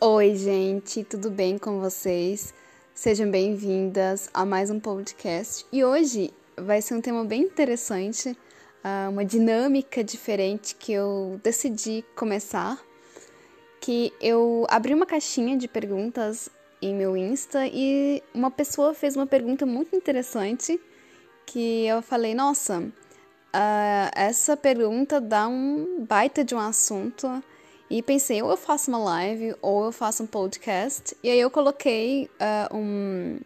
Oi, gente, tudo bem com vocês? Sejam bem-vindas a mais um podcast. E hoje vai ser um tema bem interessante, ah, uma dinâmica diferente que eu decidi começar. Que eu abri uma caixinha de perguntas em meu Insta e uma pessoa fez uma pergunta muito interessante que eu falei, nossa, uh, essa pergunta dá um baita de um assunto e pensei, ou eu faço uma live ou eu faço um podcast. E aí eu coloquei uh, um,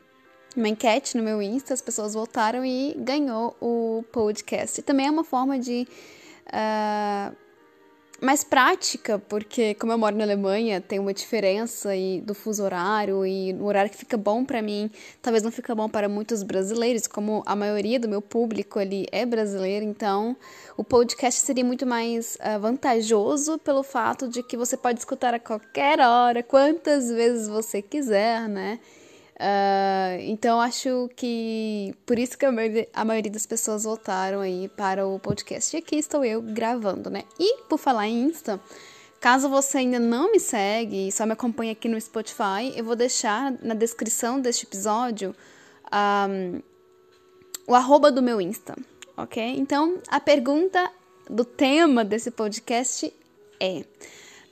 uma enquete no meu Insta, as pessoas votaram e ganhou o podcast. E também é uma forma de uh, mais prática, porque como eu moro na Alemanha, tem uma diferença aí do fuso horário e o horário que fica bom para mim, talvez não fica bom para muitos brasileiros, como a maioria do meu público ali é brasileiro, então o podcast seria muito mais uh, vantajoso pelo fato de que você pode escutar a qualquer hora, quantas vezes você quiser, né? Uh, então acho que por isso que a maioria, a maioria, das pessoas votaram aí para o podcast. E aqui estou eu gravando, né? E por falar em Insta, caso você ainda não me segue e só me acompanha aqui no Spotify, eu vou deixar na descrição deste episódio um, o arroba do meu Insta, ok? Então a pergunta do tema desse podcast é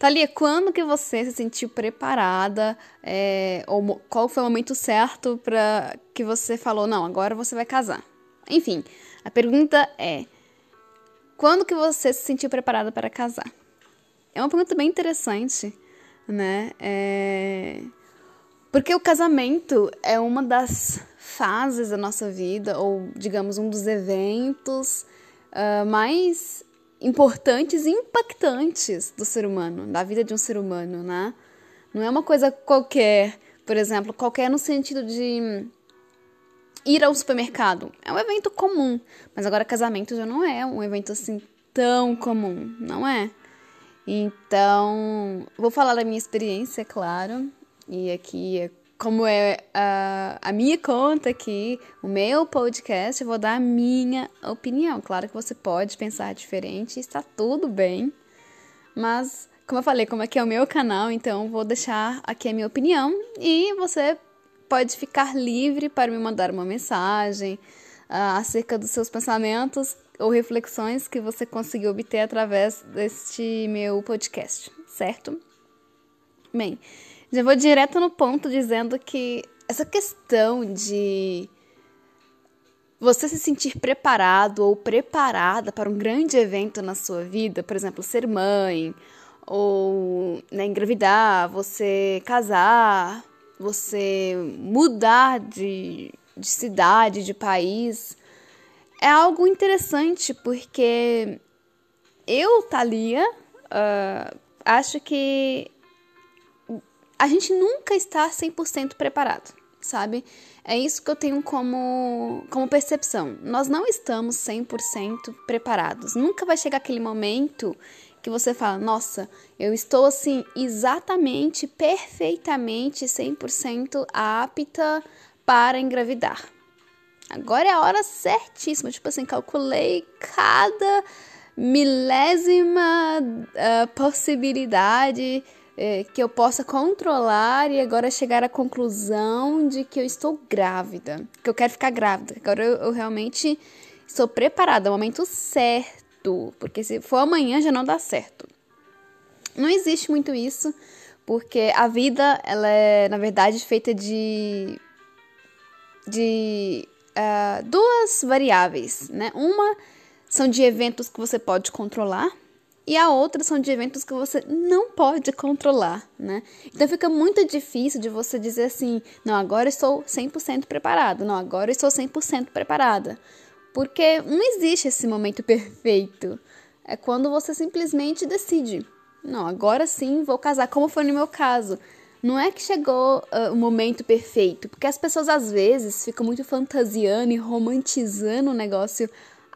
Thalia, quando que você se sentiu preparada? É, ou qual foi o momento certo para que você falou, não, agora você vai casar? Enfim, a pergunta é: quando que você se sentiu preparada para casar? É uma pergunta bem interessante, né? É... Porque o casamento é uma das fases da nossa vida, ou digamos, um dos eventos uh, mais importantes e impactantes do ser humano, da vida de um ser humano, né? Não é uma coisa qualquer, por exemplo, qualquer no sentido de ir ao supermercado. É um evento comum, mas agora casamento já não é um evento assim tão comum, não é? Então, vou falar da minha experiência, claro, e aqui é como é a, a minha conta aqui, o meu podcast, eu vou dar a minha opinião. Claro que você pode pensar diferente, está tudo bem, mas como eu falei, como aqui é o meu canal, então vou deixar aqui a minha opinião e você pode ficar livre para me mandar uma mensagem uh, acerca dos seus pensamentos ou reflexões que você conseguiu obter através deste meu podcast, certo? Bem, já vou direto no ponto dizendo que essa questão de você se sentir preparado ou preparada para um grande evento na sua vida, por exemplo, ser mãe, ou né, engravidar, você casar, você mudar de, de cidade, de país, é algo interessante porque eu, Thalia, uh, acho que a gente nunca está 100% preparado, sabe? É isso que eu tenho como, como percepção. Nós não estamos 100% preparados. Nunca vai chegar aquele momento que você fala: "Nossa, eu estou assim exatamente, perfeitamente 100% apta para engravidar". Agora é a hora certíssima, tipo assim, calculei cada milésima uh, possibilidade é, que eu possa controlar e agora chegar à conclusão de que eu estou grávida, que eu quero ficar grávida. Agora eu, eu realmente estou preparada, é o momento certo, porque se for amanhã já não dá certo. Não existe muito isso, porque a vida ela é na verdade feita de de uh, duas variáveis, né? Uma são de eventos que você pode controlar e a outra são de eventos que você não pode controlar, né? Então fica muito difícil de você dizer assim: não, agora estou 100% preparado, não, agora estou 100% preparada. Porque não existe esse momento perfeito. É quando você simplesmente decide: não, agora sim vou casar, como foi no meu caso. Não é que chegou uh, o momento perfeito, porque as pessoas às vezes ficam muito fantasiando e romantizando o negócio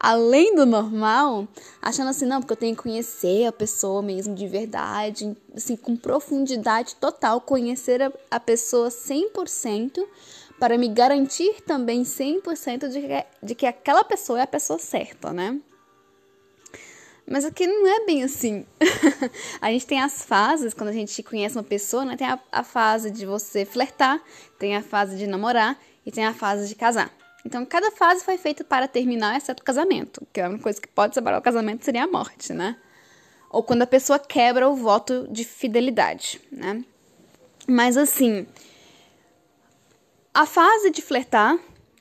além do normal, achando assim, não, porque eu tenho que conhecer a pessoa mesmo de verdade, assim, com profundidade total, conhecer a, a pessoa 100% para me garantir também 100% de que, de que aquela pessoa é a pessoa certa, né? Mas aqui não é bem assim. a gente tem as fases, quando a gente conhece uma pessoa, né? Tem a, a, fase de você flertar, tem a fase de namorar e tem a fase de casar. Então, cada fase foi feita para terminar, exceto o casamento, que é uma coisa que pode separar o casamento seria a morte, né? Ou quando a pessoa quebra o voto de fidelidade, né? Mas assim, a fase de flertar,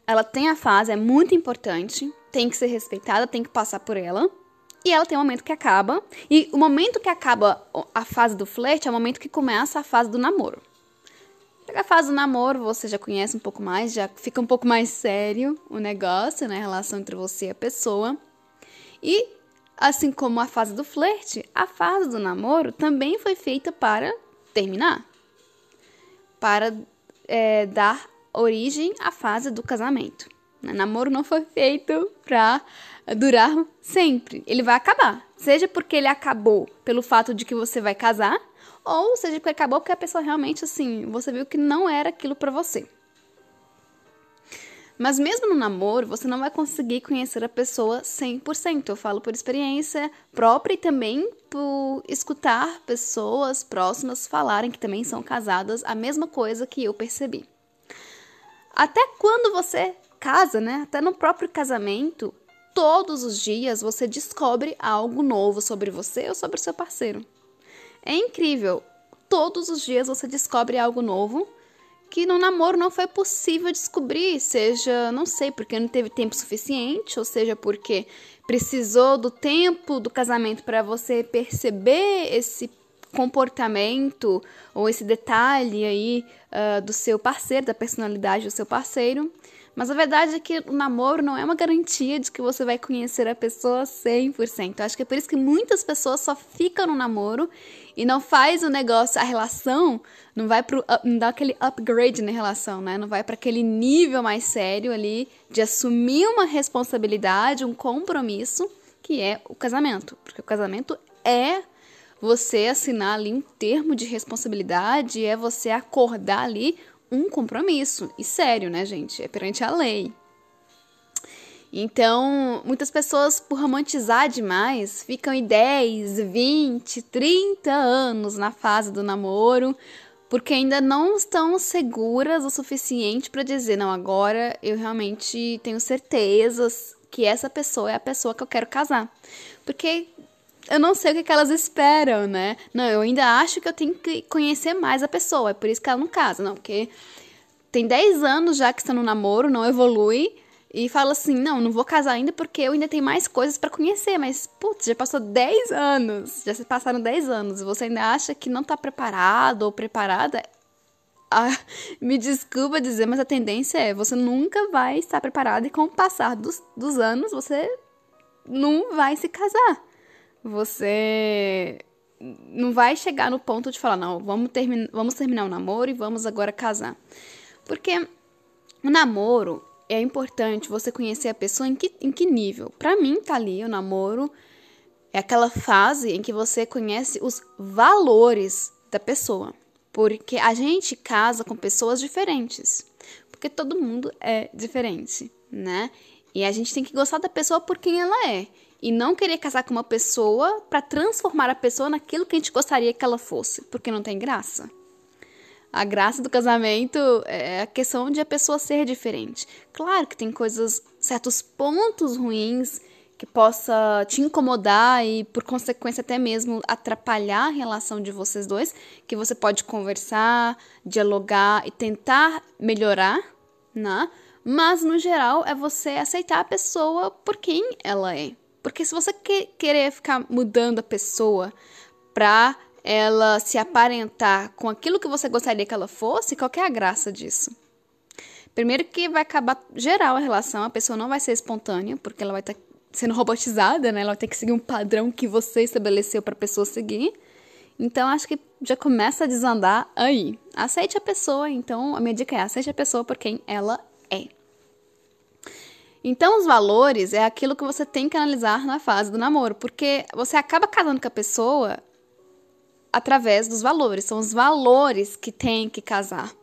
ela tem a fase, é muito importante, tem que ser respeitada, tem que passar por ela. E ela tem um momento que acaba. E o momento que acaba a fase do flerte é o momento que começa a fase do namoro. A fase do namoro, você já conhece um pouco mais, já fica um pouco mais sério o negócio, né? A relação entre você e a pessoa. E, assim como a fase do flerte, a fase do namoro também foi feita para terminar. Para é, dar origem à fase do casamento. Né? Namoro não foi feito para durar sempre. Ele vai acabar. Seja porque ele acabou pelo fato de que você vai casar, ou seja porque acabou porque a pessoa realmente, assim, você viu que não era aquilo para você. Mas mesmo no namoro, você não vai conseguir conhecer a pessoa 100%. Eu falo por experiência própria e também por escutar pessoas próximas falarem que também são casadas a mesma coisa que eu percebi. Até quando você casa, né? Até no próprio casamento, todos os dias você descobre algo novo sobre você ou sobre o seu parceiro. É incrível. Todos os dias você descobre algo novo que no namoro não foi possível descobrir, seja, não sei, porque não teve tempo suficiente, ou seja, porque precisou do tempo do casamento para você perceber esse comportamento ou esse detalhe aí uh, do seu parceiro, da personalidade do seu parceiro. Mas a verdade é que o namoro não é uma garantia de que você vai conhecer a pessoa 100%. Eu acho que é por isso que muitas pessoas só ficam no namoro e não faz o negócio, a relação, não vai pro não dá aquele upgrade na relação, né? Não vai para aquele nível mais sério ali de assumir uma responsabilidade, um compromisso, que é o casamento, porque o casamento é você assinar ali um termo de responsabilidade, é você acordar ali um compromisso. E sério, né, gente? É perante a lei. Então, muitas pessoas, por romantizar demais, ficam em 10, 20, 30 anos na fase do namoro, porque ainda não estão seguras o suficiente para dizer: não, agora eu realmente tenho certezas que essa pessoa é a pessoa que eu quero casar. Porque eu não sei o que, que, elas esperam, né? Não, eu ainda acho que eu tenho que conhecer mais a pessoa, é por isso que ela não casa, não, porque tem 10 anos já que está no namoro, não evolui, e fala assim: não, não vou casar ainda porque eu ainda tenho mais coisas para conhecer, mas, putz, já passou 10 anos, já se passaram 10 anos, você ainda acha que não tá preparado ou preparada, ah, me desculpa dizer, mas a tendência é você nunca vai estar preparado e com o passar dos, dos anos você não vai se casar você não vai chegar no ponto de falar, não, vamos, termi vamos terminar o namoro e vamos agora casar. Porque o namoro é importante você conhecer a pessoa em que, em que nível. Para mim, tá ali o namoro é aquela fase em que você conhece os valores da pessoa. Porque a gente casa com pessoas diferentes. Porque todo mundo é diferente, né? E a gente tem que gostar da pessoa por quem ela é e não querer casar com uma pessoa para transformar a pessoa naquilo que a gente gostaria que ela fosse, porque não tem graça. A graça do casamento é a questão de a pessoa ser diferente. Claro que tem coisas, certos pontos ruins que possa te incomodar e por consequência até mesmo atrapalhar a relação de vocês dois, que você pode conversar, dialogar e tentar melhorar, né? Mas no geral é você aceitar a pessoa por quem ela é. Porque se você que, querer ficar mudando a pessoa pra ela se aparentar com aquilo que você gostaria que ela fosse, qual é a graça disso? Primeiro que vai acabar geral a relação, a pessoa não vai ser espontânea, porque ela vai estar tá sendo robotizada, né? Ela vai ter que seguir um padrão que você estabeleceu para a pessoa seguir. Então acho que já começa a desandar aí. Aceite a pessoa, então a minha dica é aceite a pessoa por quem ela é. Então, os valores é aquilo que você tem que analisar na fase do namoro, porque você acaba casando com a pessoa através dos valores. São os valores que tem que casar.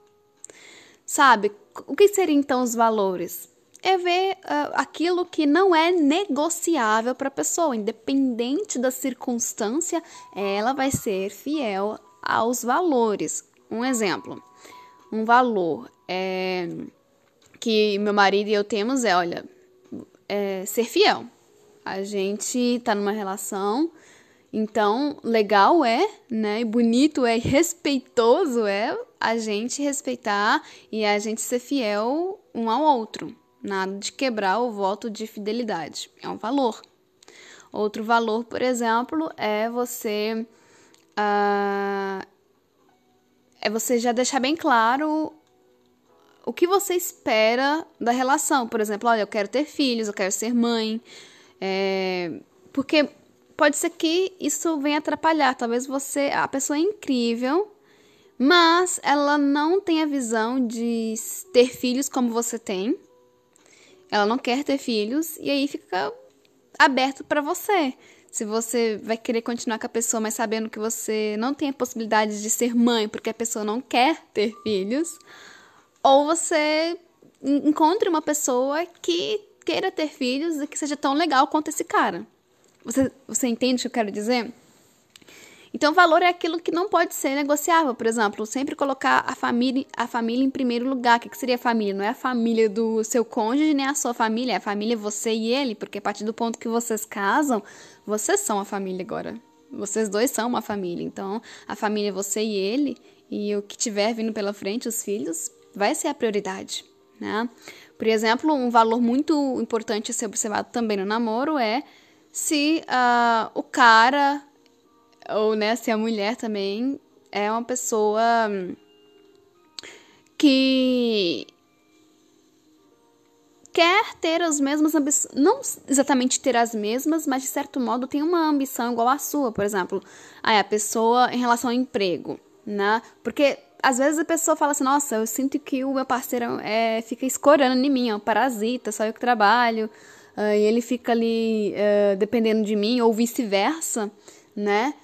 Sabe? O que seriam então os valores? é ver uh, aquilo que não é negociável para a pessoa, independente da circunstância, ela vai ser fiel aos valores. Um exemplo, um valor é, que meu marido e eu temos é, olha, é ser fiel. A gente tá numa relação, então legal é, né? E bonito é, respeitoso é a gente respeitar e a gente ser fiel um ao outro. Nada de quebrar o voto de fidelidade. É um valor. Outro valor, por exemplo, é você. Uh, é você já deixar bem claro o que você espera da relação. Por exemplo, olha, eu quero ter filhos, eu quero ser mãe. É, porque pode ser que isso venha atrapalhar. Talvez você, a pessoa é incrível, mas ela não tem a visão de ter filhos como você tem. Ela não quer ter filhos e aí fica aberto para você. Se você vai querer continuar com a pessoa, mas sabendo que você não tem a possibilidade de ser mãe porque a pessoa não quer ter filhos, ou você encontre uma pessoa que queira ter filhos e que seja tão legal quanto esse cara. Você, você entende o que eu quero dizer? Então, valor é aquilo que não pode ser negociável. Por exemplo, sempre colocar a família, a família em primeiro lugar. O que, seria a família? Não é a família do seu cônjuge, nem a sua família. É a família você e ele. Porque a partir do ponto que vocês casam, vocês são a família agora. Vocês dois são uma família. Então, a família é você e ele. E o que tiver vindo pela frente, os filhos, vai ser a prioridade, né? Por exemplo, um valor muito importante a ser observado também no namoro é se uh, o cara ou né, se a mulher também é uma pessoa que quer ter as mesmas ambições, não exatamente ter as mesmas, mas de certo modo tem uma ambição igual à sua, por exemplo, aí a pessoa em relação ao emprego, né? Porque às vezes a pessoa fala assim, nossa, eu sinto que o meu parceiro é, fica escorando em mim, é um parasita, só eu que trabalho, uh, e ele fica ali uh, dependendo de mim, ou vice-versa, né?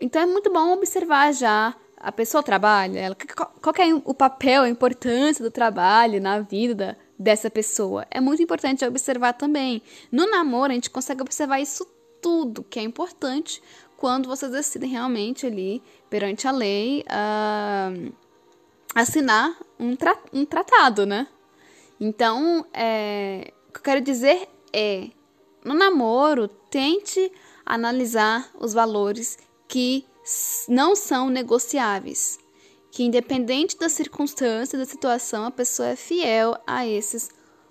Então é muito bom observar já a pessoa trabalha, ela, qual é o papel, a importância do trabalho na vida dessa pessoa. É muito importante observar também. No namoro, a gente consegue observar isso tudo, que é importante quando vocês decidem realmente ali, perante a lei, uh, assinar um, tra um tratado, né? Então, é, o que eu quero dizer é, no namoro, tente analisar os valores que não são negociáveis, que independente da circunstância, da situação, a pessoa é fiel a esses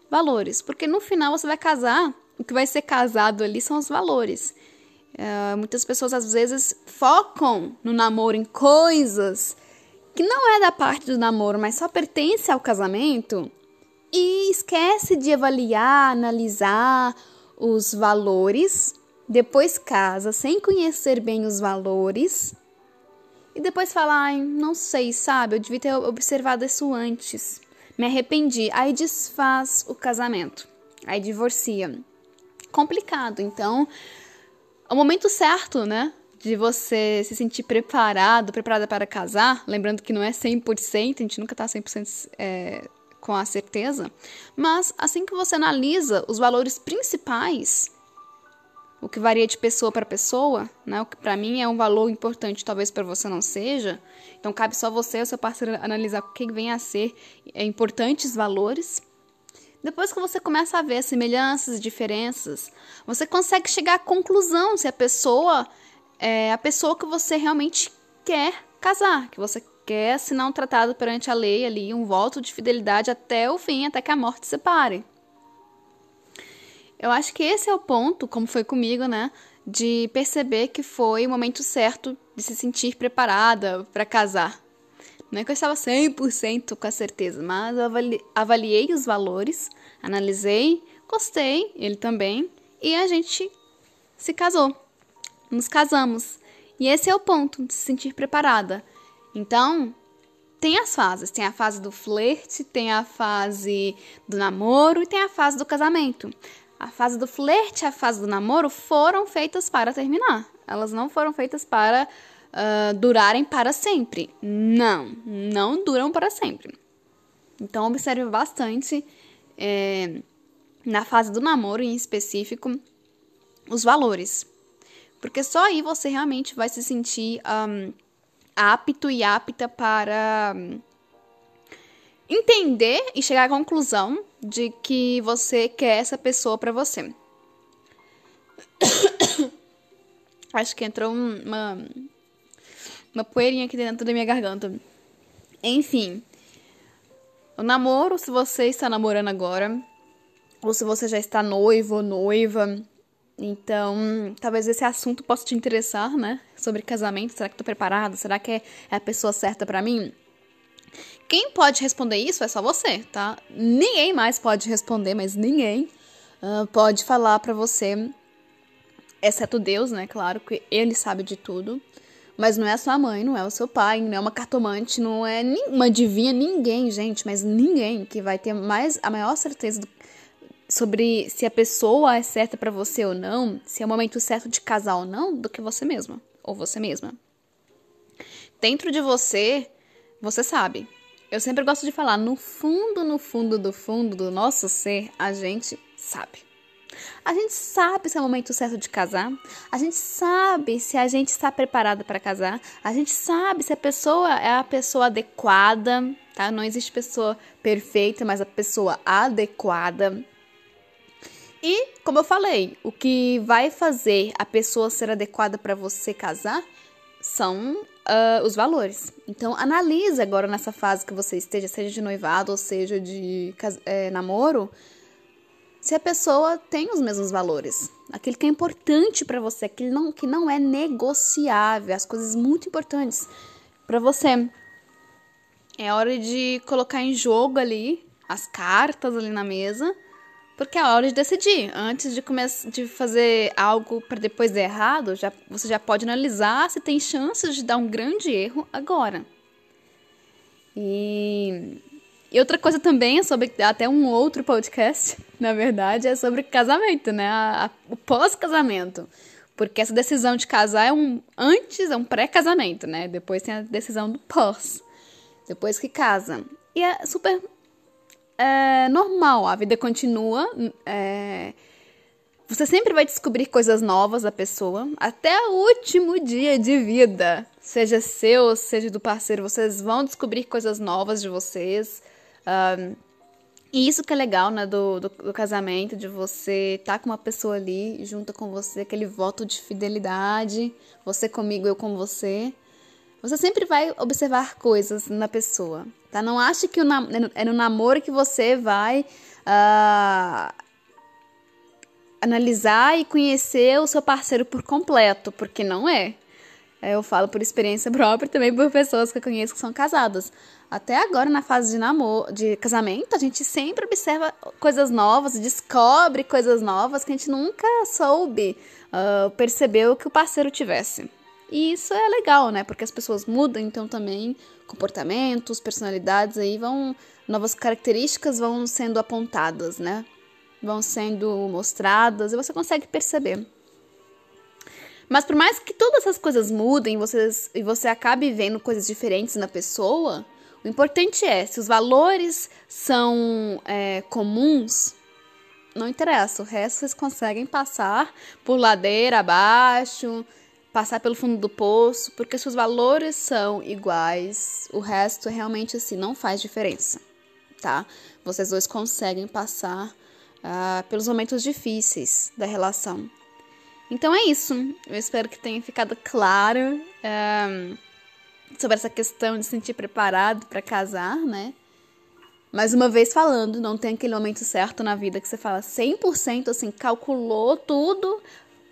valores, porque no final você vai casar, o que vai ser casado ali são os valores. Uh, muitas pessoas às vezes focam no namoro em coisas que não é da parte do namoro, mas só pertence ao casamento e esquece de avaliar, analisar os valores depois casa sem conhecer bem os valores e depois fala, ai, não sei, sabe, eu devia ter observado isso antes. Me arrependi. Aí desfaz o casamento. Aí divorcia. Complicado. Então, é o momento certo, né? De você se sentir preparado, preparada para casar. Lembrando que não é 100%, a gente nunca tá 100% é, com a certeza. Mas assim que você analisa os valores principais o que varia de pessoa para pessoa, né? O que para mim é um valor importante, talvez para você não seja. Então cabe só você e o seu parceiro analisar o que vem a ser é, importantes valores. Depois que você começa a ver as semelhanças e diferenças, você consegue chegar à conclusão se a pessoa é a pessoa que você realmente quer casar, que você quer assinar um tratado perante a lei ali, um voto de fidelidade até o fim, até que a morte separe. Eu acho que esse é o ponto, como foi comigo, né? De perceber que foi o momento certo de se sentir preparada para casar. Não é que eu estava 100% com a certeza, mas eu avali avaliei os valores, analisei, gostei, ele também, e a gente se casou. Nos casamos. E esse é o ponto de se sentir preparada. Então, tem as fases. Tem a fase do flerte, tem a fase do namoro e tem a fase do casamento. A fase do flerte e a fase do namoro foram feitas para terminar. Elas não foram feitas para uh, durarem para sempre. Não, não duram para sempre. Então, observe bastante é, na fase do namoro em específico, os valores. Porque só aí você realmente vai se sentir um, apto e apta para um, entender e chegar à conclusão de que você quer essa pessoa para você. Acho que entrou uma, uma poeirinha aqui dentro da minha garganta. Enfim, o namoro, se você está namorando agora, ou se você já está noivo ou noiva, então talvez esse assunto possa te interessar, né? Sobre casamento, será que estou preparado? Será que é a pessoa certa para mim? Quem pode responder isso é só você, tá? Ninguém mais pode responder, mas ninguém uh, pode falar para você, exceto Deus, né? Claro que Ele sabe de tudo. Mas não é a sua mãe, não é o seu pai, não é uma cartomante, não é uma adivinha, ninguém, gente, mas ninguém que vai ter mais a maior certeza do, sobre se a pessoa é certa para você ou não, se é o momento certo de casar ou não, do que você mesma ou você mesma. Dentro de você, você sabe. Eu sempre gosto de falar, no fundo, no fundo do fundo do nosso ser, a gente sabe. A gente sabe se é o momento certo de casar, a gente sabe se a gente está preparado para casar, a gente sabe se a pessoa é a pessoa adequada, tá? Não existe pessoa perfeita, mas a pessoa adequada. E, como eu falei, o que vai fazer a pessoa ser adequada para você casar são uh, os valores. Então, analise agora nessa fase que você esteja, seja de noivado ou seja de é, namoro, se a pessoa tem os mesmos valores. Aquilo que é importante para você, aquilo não, que não é negociável, as coisas muito importantes para você. É hora de colocar em jogo ali as cartas ali na mesa, porque é hora de decidir. Antes de começar de fazer algo para depois dar errado, já, você já pode analisar se tem chances de dar um grande erro agora. E e outra coisa também é sobre até um outro podcast, na verdade, é sobre casamento, né? A, a, o pós-casamento. Porque essa decisão de casar é um antes, é um pré-casamento, né? Depois tem a decisão do pós. Depois que casa. E é super é, normal, a vida continua. É, você sempre vai descobrir coisas novas da pessoa até o último dia de vida. Seja seu, seja do parceiro, vocês vão descobrir coisas novas de vocês. Um, e isso que é legal, né, do, do, do casamento, de você estar tá com uma pessoa ali junto com você, aquele voto de fidelidade, você comigo, eu com você. Você sempre vai observar coisas na pessoa, tá? Não ache que é no namoro que você vai uh, analisar e conhecer o seu parceiro por completo, porque não é. Eu falo por experiência própria também por pessoas que eu conheço que são casadas. Até agora, na fase de namoro, de casamento, a gente sempre observa coisas novas, descobre coisas novas que a gente nunca soube, uh, percebeu que o parceiro tivesse. E isso é legal, né? Porque as pessoas mudam, então também comportamentos, personalidades aí vão. Novas características vão sendo apontadas, né? Vão sendo mostradas e você consegue perceber. Mas por mais que todas essas coisas mudem vocês, e você acabe vendo coisas diferentes na pessoa, o importante é, se os valores são é, comuns, não interessa, o resto vocês conseguem passar por ladeira abaixo, passar pelo fundo do poço, porque se os valores são iguais, o resto realmente assim não faz diferença, tá? Vocês dois conseguem passar uh, pelos momentos difíceis da relação. Então é isso. Eu espero que tenha ficado claro. Um, sobre essa questão de se sentir preparado para casar, né? Mais uma vez falando, não tem aquele momento certo na vida que você fala 100% assim, calculou tudo,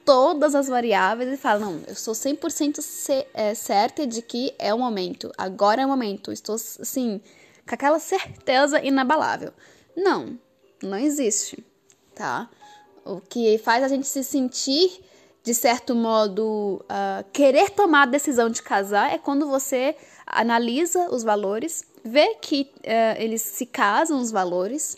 todas as variáveis e fala: Não, eu sou 100% é, certa de que é o momento, agora é o momento, estou assim, com aquela certeza inabalável. Não, não existe, tá? O que faz a gente se sentir de certo modo, uh, querer tomar a decisão de casar é quando você analisa os valores, vê que uh, eles se casam, os valores,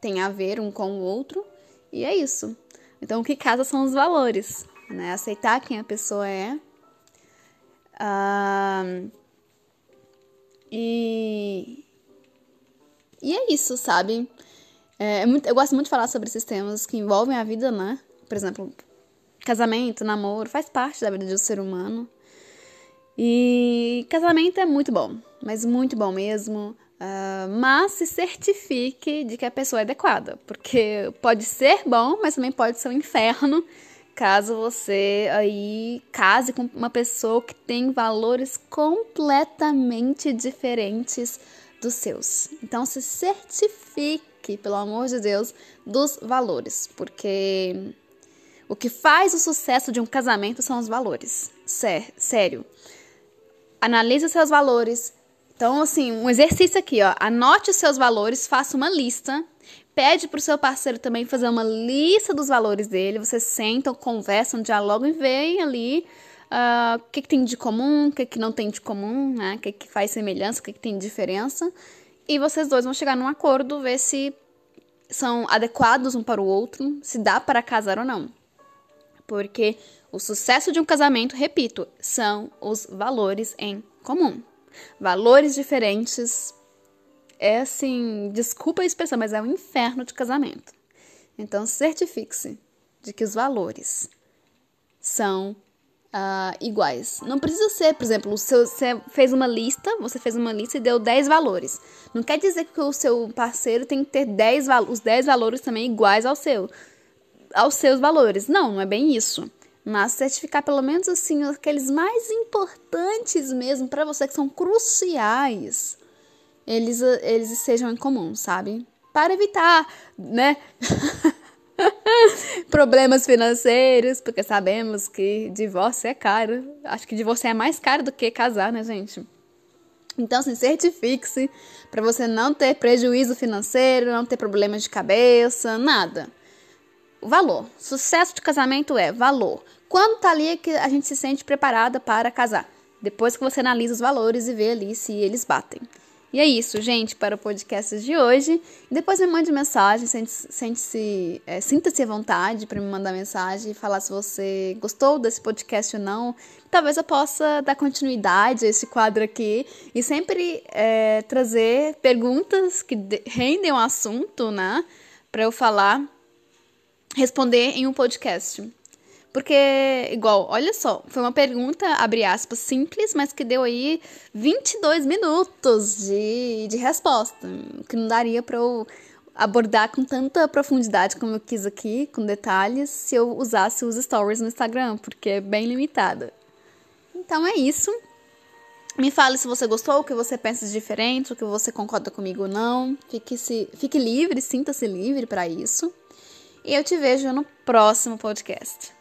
tem a ver um com o outro, e é isso. Então, o que casa são os valores, né? Aceitar quem a pessoa é. Uh, e, e é isso, sabe? É, é muito, eu gosto muito de falar sobre esses temas que envolvem a vida, né? Por exemplo, casamento, namoro, faz parte da vida de um ser humano. E casamento é muito bom, mas muito bom mesmo. Uh, mas se certifique de que a pessoa é adequada, porque pode ser bom, mas também pode ser um inferno caso você aí case com uma pessoa que tem valores completamente diferentes dos seus. Então se certifique, pelo amor de Deus, dos valores, porque o que faz o sucesso de um casamento são os valores. Sério. Analise seus valores. Então, assim, um exercício aqui, ó. Anote os seus valores, faça uma lista. Pede para o seu parceiro também fazer uma lista dos valores dele. Vocês sentam, conversam, dialogam e veem ali uh, o que, que, tem de comum, o que, que não tem de comum, né? O que, que faz semelhança, o que, que tem de diferença. E vocês dois vão chegar num acordo, ver se são adequados um para o outro, se dá para casar ou não. Porque o sucesso de um casamento, repito, são os valores em comum. Valores diferentes é assim, desculpa a expressão, mas é um inferno de casamento. Então, certifique-se de que os valores são uh, iguais. Não precisa ser, por exemplo, seu, você fez uma lista, você fez uma lista e deu 10 valores. Não quer dizer que o seu parceiro tem que ter 10, os 10 valores também iguais ao seu aos seus valores. Não, não é bem isso. Mas certificar pelo menos assim aqueles mais importantes mesmo para você que são cruciais. Eles eles sejam em comum, sabe? Para evitar, né? problemas financeiros, porque sabemos que divórcio é caro. Acho que divórcio é mais caro do que casar, né, gente? Então, assim, certifique-se para você não ter prejuízo financeiro, não ter problemas de cabeça, nada valor. Sucesso de casamento é valor. Quando tá ali é que a gente se sente preparada para casar? Depois que você analisa os valores e vê ali se eles batem. E é isso, gente, para o podcast de hoje. Depois me mande mensagem, sente-se, é, sinta-se à vontade para me mandar mensagem e falar se você gostou desse podcast ou não. Talvez eu possa dar continuidade a esse quadro aqui e sempre é, trazer perguntas que rendem o um assunto, né? Para eu falar responder em um podcast. Porque, igual, olha só, foi uma pergunta, abre aspas, simples, mas que deu aí 22 minutos de, de resposta, que não daria para eu abordar com tanta profundidade como eu quis aqui, com detalhes, se eu usasse os stories no Instagram, porque é bem limitada. Então é isso. Me fale se você gostou, o que você pensa de diferente, o que você concorda comigo ou não. Fique, se, fique livre, sinta-se livre para isso. E eu te vejo no próximo podcast.